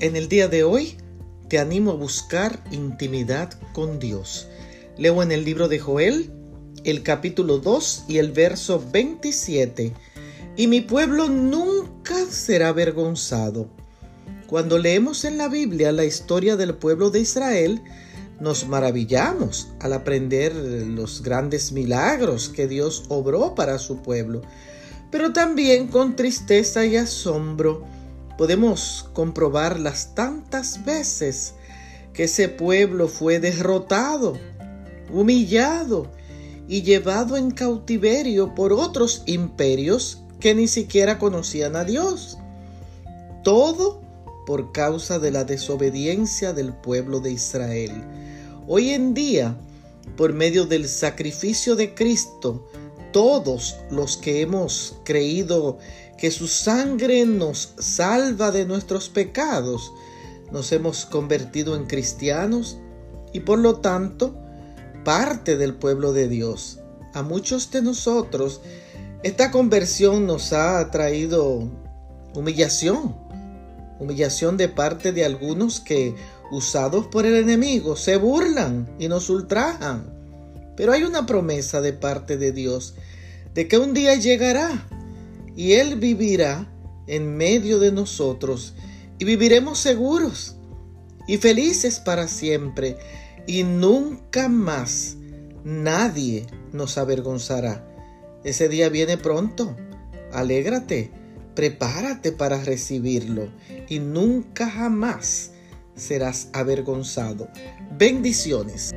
En el día de hoy te animo a buscar intimidad con Dios. Leo en el libro de Joel el capítulo 2 y el verso 27. Y mi pueblo nunca será avergonzado. Cuando leemos en la Biblia la historia del pueblo de Israel, nos maravillamos al aprender los grandes milagros que Dios obró para su pueblo, pero también con tristeza y asombro podemos comprobar las tantas veces que ese pueblo fue derrotado, humillado y llevado en cautiverio por otros imperios que ni siquiera conocían a Dios. Todo por causa de la desobediencia del pueblo de Israel. Hoy en día, por medio del sacrificio de Cristo, todos los que hemos creído que su sangre nos salva de nuestros pecados, nos hemos convertido en cristianos y por lo tanto parte del pueblo de Dios. A muchos de nosotros esta conversión nos ha traído humillación, humillación de parte de algunos que, usados por el enemigo, se burlan y nos ultrajan. Pero hay una promesa de parte de Dios de que un día llegará y Él vivirá en medio de nosotros y viviremos seguros y felices para siempre y nunca más nadie nos avergonzará. Ese día viene pronto. Alégrate, prepárate para recibirlo y nunca jamás serás avergonzado. Bendiciones.